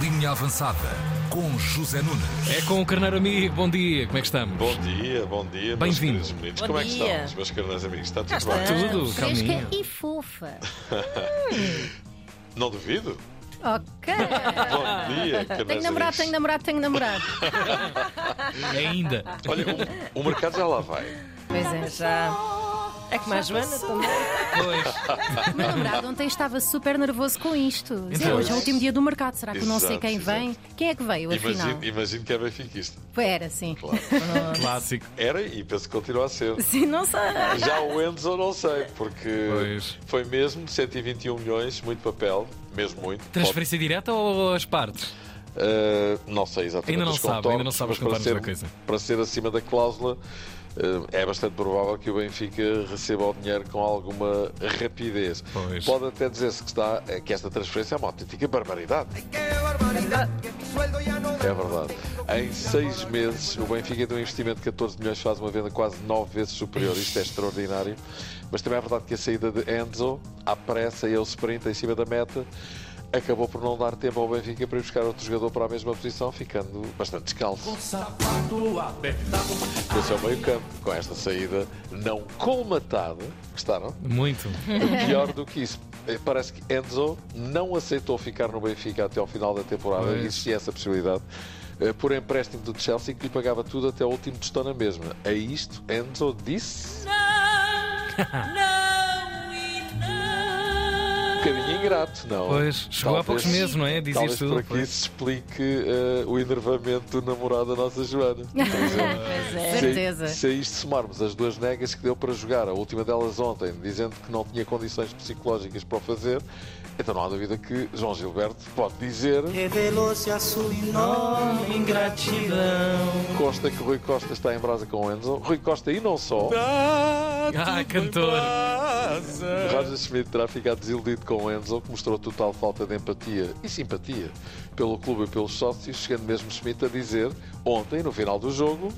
Linha Avançada com José Nunes. É com o Carneiro Amigo, bom dia, como é que estamos? Bom dia, bom dia, meus Bem-vindo. queridos meninos. Bom Como é que dia. estão, os meus carneiros amigos? Está tudo bem? está. Tudo, calminho. E fofa. Não duvido. Ok. Bom dia, Tenho namorado, tenho namorado, tenho namorado. Ainda. Olha, o, o mercado já lá vai. Pois é. Já. É como a Joana também. Pois. O meu namorado ontem estava super nervoso com isto. Então. hoje é o último dia do mercado. Será que eu não sei Exato, quem vem? exato. Quem é que veio, afinal? Imagino, imagino que é benfiquista. Era, sim. Claro. Clássico. Era e penso que continua a ser. Sim, não sei. Já o Enzo não sei, porque Pois. foi mesmo 121 milhões, muito papel, mesmo muito. Transferência direta ou as partes? Uh, não sei exatamente Ainda não sabe, ainda não sabe os contornos da coisa. para ser acima da cláusula, é bastante provável que o Benfica receba o dinheiro com alguma rapidez. Pois. Pode até dizer-se que, está, eh, que esta transferência é uma autêntica barbaridade. É verdade. Em seis meses, o Benfica tem um investimento de 14 milhões, faz uma venda quase nove vezes superior. Isto é extraordinário. Mas também é verdade que a saída de Enzo, à pressa e ao sprint em cima da meta, acabou por não dar tempo ao Benfica para ir buscar outro jogador para a mesma posição, ficando bastante descalço. Esse é o meio campo, com esta saída não colmatada, gostaram? Muito. Pior do que isso, eh, parece que Enzo não aceitou ficar no Benfica até ao final da temporada, Pois. existia essa possibilidade, eh, por empréstimo do Chelsea que lhe pagava tudo até o último tostão na mesma. A isto, Enzo disse. Um bocadinho ingrato, não? Pois, chegou há poucos meses, não é? Diz talvez isto por tudo. aqui pois. se explique eh, o enervamento do namorado da nossa Joana. Exemplo. Pois é. Se, Certeza. se a isto somarmos as duas negas que deu para jogar, a última delas ontem, dizendo que não tinha condições psicológicas para o fazer, então não há dúvida que João Gilberto pode dizer. Revelou-se a sua enorme ingratidão. Consta que Rui Costa está em brasa com o Enzo. Rui Costa e não só. Ah, cantor. Roger Schmidt terá ficado desiludido com o Enzo, que mostrou total falta de empatia e simpatia pelo clube e pelos sócios, chegando mesmo Schmidt a dizer, ontem, no final do jogo.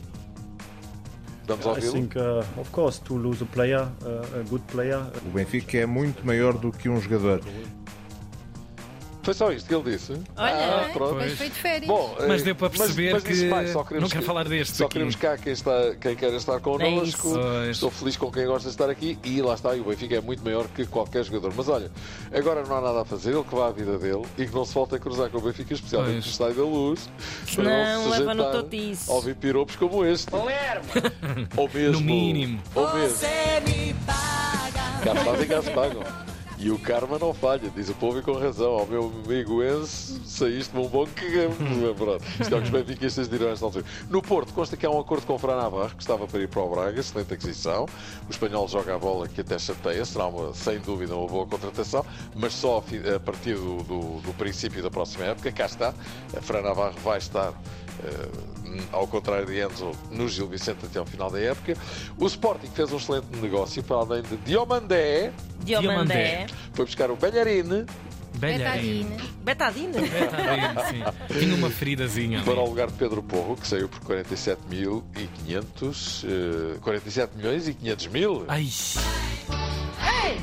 Vamos I ouvi-lo? think, uh, of course, to lose a player, uh, a good player, O Benfica é muito maior do que um jogador. Foi só isto que ele disse. Olha, Ah, pronto. depois foi de férias. Bom, Mas eh, deu para perceber mas disse que mais, só queremos não quer que- falar deste Só aqui. queremos cá quem, está, quem quer estar connosco. É isso. Pois. Estou feliz com quem gosta de estar aqui e lá está, e o Benfica é muito maior que qualquer jogador. Mas olha, agora não há nada a fazer, ele que vá à vida dele e que não se volte a cruzar com o Benfica, especialmente Pois. no Estádio da Luz. para Senão se leva no totice. Ouvir piropos como este. Ou mesmo. No mínimo. Ou mesmo. Cá fazem, cá se pagam. E o karma não falha, diz o povo e com razão. Ao meu amigo Enzo, saíste-me um bom cagamo. Pronto, Isto é o que os benfiquistas dirão nesta altura. No Porto, consta que há um acordo com o Fran Navarro, que estava para ir para o Braga, excelente aquisição. O espanhol joga a bola que até chateia, será uma, sem dúvida uma boa contratação, mas só a partir do, do- do princípio da próxima época. Cá está, a Fran Navarro vai estar. Eh, ao contrário de Enzo, no Gil Vicente até ao final da época. O Sporting fez um excelente negócio para além de Diomandé, Diomandé. foi buscar o Belharine Belharine. Betadine. Betadine. Sim. Tinha uma feridazinha para o lugar de Pedro Porro, que saiu por 47 mil e 500, eh, 47 milhões e 500 mil. Ai,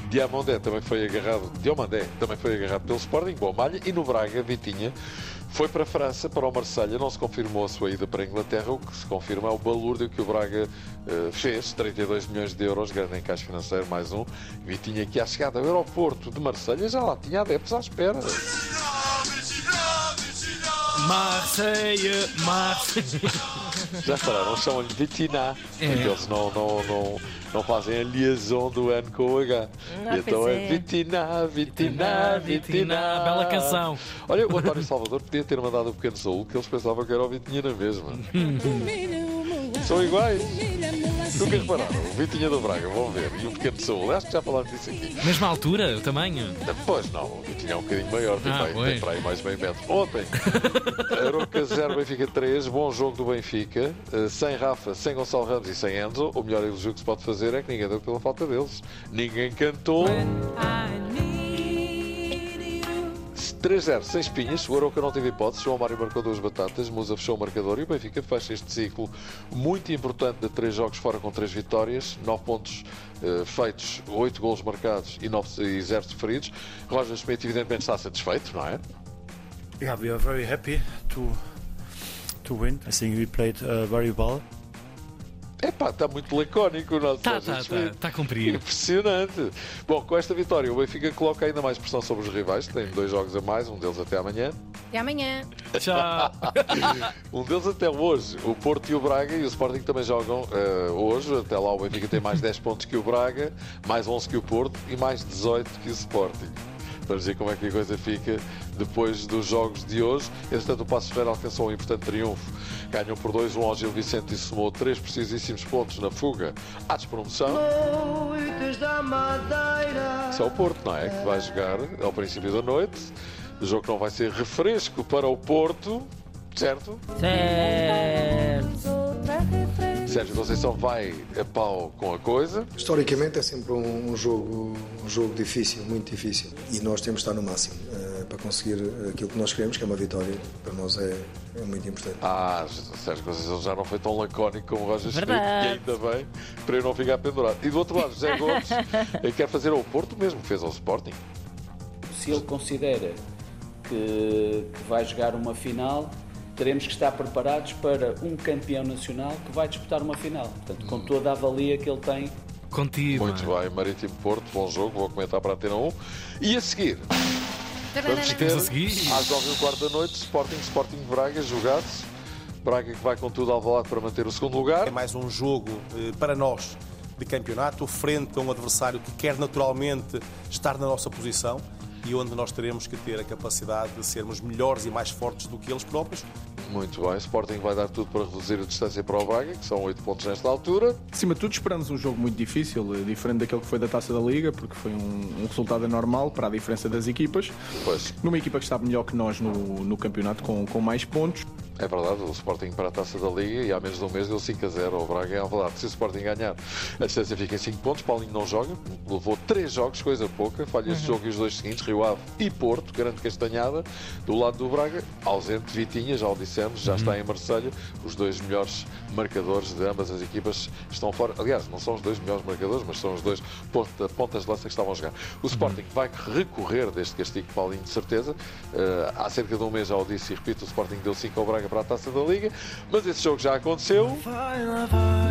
Diamandé também foi agarrado, Diomandé também foi agarrado pelo Sporting, boa malha, e no Braga, Vitinha, foi para a França, para o Marselha, não se confirmou a sua ida para a Inglaterra, o que se confirma é o balúrdio que o Braga eh, fez, 32 milhões de euros, grande encaixe financeiro, mais um. Vitinha que à chegada ao aeroporto de Marselha já lá tinha adeptos à espera. Marseille, Marseille. Já repararam, chamam-lhe Vitina, É. porque eles não, não, não, não fazem a liaison do N com o H. Ah, então é é. Vitina, Vitina, Vitina. Bela canção. Olha, o António Salvador podia ter mandado o pequeno Saúl, que eles pensavam que era o Vitinha na mesma. São iguais. Nunca repararam? O Vitinha do Braga, vão ver. E o pequeno Saúl, acho que já falámos disso aqui. Mesma altura, o tamanho. Pois não, o Vitinha é um bocadinho maior, tem, Ah, para aí- pois. tem para aí mais meio metro. Ontem, Aroca 0, Benfica 3, bom jogo do Benfica, eh, sem Rafa, sem Gonçalo Ramos e sem Enzo. O melhor elogio que se pode fazer é que ninguém deu pela falta deles. Ninguém cantou. 3-0, sem espinhas. O Aroca não teve hipótese. João Mário marcou duas batatas. Musa fechou o marcador e o Benfica fecha este ciclo muito importante de três jogos fora com três vitórias, nove pontos eh, feitos, oito golos marcados e, nove, e zero sofridos. Roger Schmidt, evidentemente, está satisfeito, não é? Yeah, we are very happy to to win. I think we played uh, very well. Epá, está muito lacónico o nosso Tá, Jorge tá, Schmidt. tá. Está a cumprir. Impressionante. Bom, com esta vitória, o Benfica coloca ainda mais pressão sobre os rivais. Tem dois jogos a mais, um deles até amanhã. Até amanhã. Tchau. Um deles até hoje. O Porto e o Braga e o Sporting também jogam eh, hoje. Até lá o Benfica tem mais 10 pontos que o Braga, mais 11 que o Porto e mais 18 que o Sporting. Vamos ver como é que a coisa fica depois dos jogos de hoje. Entretanto, o Passo Ferreira alcançou um importante triunfo. Ganhou por 2-1 ao Gil Vicente e somou três precisíssimos pontos na fuga à despromoção. Isso é o Porto, não é? Que vai jogar ao princípio da noite. O jogo não vai ser refresco para o Porto, certo? Certo. Sérgio Conceição vai a pau com a coisa. Historicamente é sempre um, jogo, um jogo difícil, muito difícil. E nós temos de estar no máximo eh, para conseguir aquilo que nós queremos, que é uma vitória. Para nós é, é muito importante. Ah, Sérgio Conceição já não foi tão lacónico como o Roger Schmidt, e ainda bem, para eu não ficar pendurado. E do outro lado, José Gomes ele quer fazer ao Porto o mesmo que fez ao Sporting. se ele considera que, que vai jogar uma final, teremos que estar preparados para um campeão nacional que vai disputar uma final. Portanto, com toda a valia que ele tem Contigo. Muito bem, Marítimo Porto, bom jogo, vou comentar para a Antena 1. E a seguir, vamos ter a seguir. às 9 e um quarto da noite, Sporting, Sporting Braga, jogados. Braga que vai com tudo ao lado para manter o segundo lugar. É mais um jogo eh, para nós de campeonato, frente a um adversário que quer naturalmente estar na nossa posição e onde nós teremos que ter a capacidade de sermos melhores e mais fortes do que eles próprios. Muito bem, Sporting vai dar tudo para reduzir a distância para o Braga, que são 8 pontos nesta altura. Acima de tudo, esperamos um jogo muito difícil, eh, diferente daquele que foi da Taça da Liga, porque foi um, um resultado anormal para a diferença das equipas. Pois, Numa equipa que está melhor que nós no, no campeonato, com, com mais pontos. É verdade, o Sporting para a taça da Liga e há menos de um mês deu 5 a 0 ao Braga em Alvalade. Se o Sporting ganhar, a distância fica em 5 pontos. Paulinho não joga, levou 3 jogos, coisa pouca. Falha este jogo e os dois seguintes, Rio Ave e Porto, grande castanhada. Do lado do Braga, ausente Vitinha, já o dissemos, já está em Marselha. Os dois melhores marcadores de ambas as equipas estão fora. Aliás, não são os dois melhores marcadores, mas são os dois ponta- pontas de lança que estavam a jogar. O Sporting vai recorrer deste castigo, Paulinho, de certeza. Eh, há cerca de um mês já o disse e repito, o Sporting deu 5 ao Braga para a taça da Liga, mas esse jogo já aconteceu.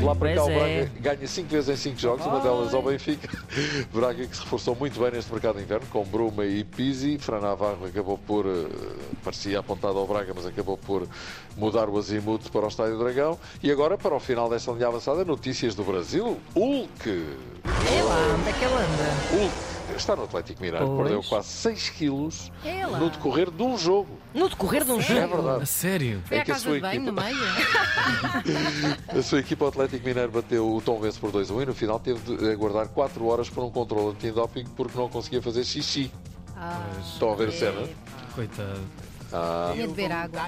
Lá para cá, o é. Braga ganha 5 vezes em 5 jogos, uma delas ao Benfica. Braga que se reforçou muito bem neste mercado de inverno, com Bruma e Pizzi. Fran Navarro acabou por, eh, parecia apontado ao Braga, mas acabou por mudar o azimuth para o Estádio Dragão. E agora, para o final desta linha avançada, notícias do Brasil. Hulk. É lá, onde é que ele anda? Hulk está no Atlético Mineiro, Pois. perdeu quase 6 quilos É lá. no decorrer de um jogo. No decorrer de um É jogo. A verdade. sério. Foi É que a casa sua de banho equipa- no meio. A sua equipa o Atlético Mineiro bateu o Tom Vence por 2-1 e no final teve de aguardar 4 horas por um controle antidoping porque não conseguia fazer xixi. Ah, Estão a ver a cena? Coitado. Ah, tinha de beber água.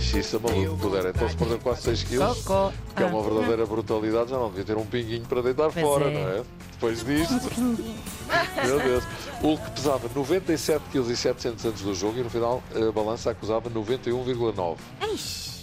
xixi maluco, puder. Então se perdeu quase 6 quilos, Cocó. que é uma verdadeira brutalidade, já não devia ter um pinguinho para deitar Pois fora, é. não é? Depois disto. Meu Deus. O Hulk pesava 97 kg e 700 antes do jogo e no final a balança acusava 91,9.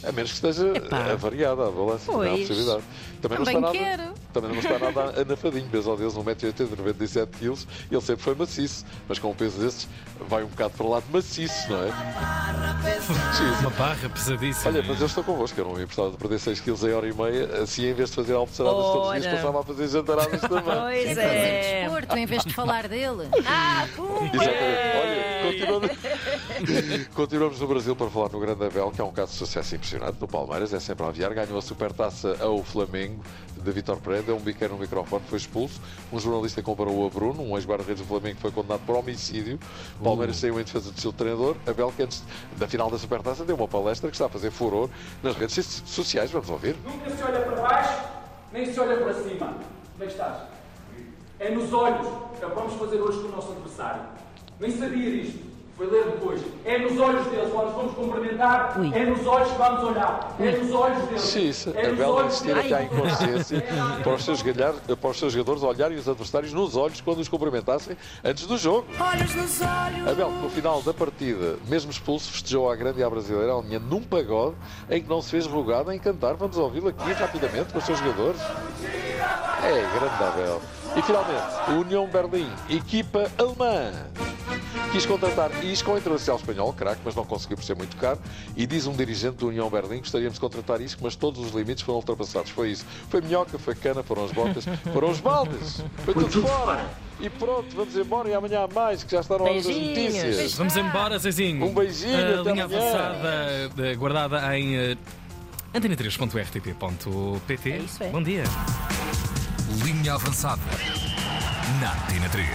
A menos que esteja Epá. avariada a balança, não há Pois. possibilidade. Também não Também está nada. quero. Também não está nada anafadinho, peso ao Deus, 1,80m, 97 kg, ele sempre foi maciço, mas com um peso desses vai um bocado para lá de maciço, não é? Uma barra pesadíssima. Olha, mas eu estou convosco, eu não me importava de perder 6 kg em hora e meia, assim em vez de fazer almoçaradas todos os dias, passava a fazer jantaradas também. Pois Fazer é. desporto em vez de falar dele. Ah, pum. Exatamente. Olha, continuamos, continuamos no Brasil para falar no Grande Abel, que é um caso de sucesso impressionante no Palmeiras, é sempre a aviar, ganhou a supertaça ao Flamengo de Vitor Pereira, deu um biqueiro no microfone, foi expulso. Um jornalista comparou-o a Bruno, um ex-guarda-redes do Flamengo que foi condenado por homicídio. O Palmeiras saiu em defesa do seu treinador. Abel, que antes da final da supertaça, deu uma palestra que está a fazer furor nas redes sociais. Vamos ouvir. Nunca se olha para baixo, nem se olha para cima. Como é que estás? É nos olhos. É o que vamos fazer hoje com o nosso adversário. Nem sabia disto. Foi ler depois. É nos olhos deles. Nós vamos cumprimentar. Ui. É nos olhos que vamos olhar. É nos olhos deles. Sim, isso. É nos Abel olhos insistir deles. até à inconsciência para os, seus galhar, para os seus jogadores olharem os adversários nos olhos quando os cumprimentassem antes do jogo. Olhos nos olhos. Abel, no final da partida, mesmo expulso, festejou à grande e à brasileira, alinha num pagode em que não se fez rogado em cantar. Vamos ouvi-lo aqui rapidamente com os seus jogadores. É, grande Abel. E finalmente, União Berlim, equipa alemã. Quis contratar Isco ao Internacional Espanhol, craque, mas não conseguiu por ser muito caro. E diz um dirigente do União Berlim: gostaríamos de contratar Isco, mas todos os limites foram ultrapassados. Foi isso. Foi minhoca, foi cana, foram as botas, foram os baldes. Foi tudo fora. E pronto, vamos embora e amanhã há mais, que já está na hora das Beijinhos. notícias. Vamos embora, Zezinho. Um beijinho, A até linha amanhã. avançada eh, guardada em eh, antena3.rtp.pt. É isso, é. Bom dia. Linha avançada. Na Antena 3.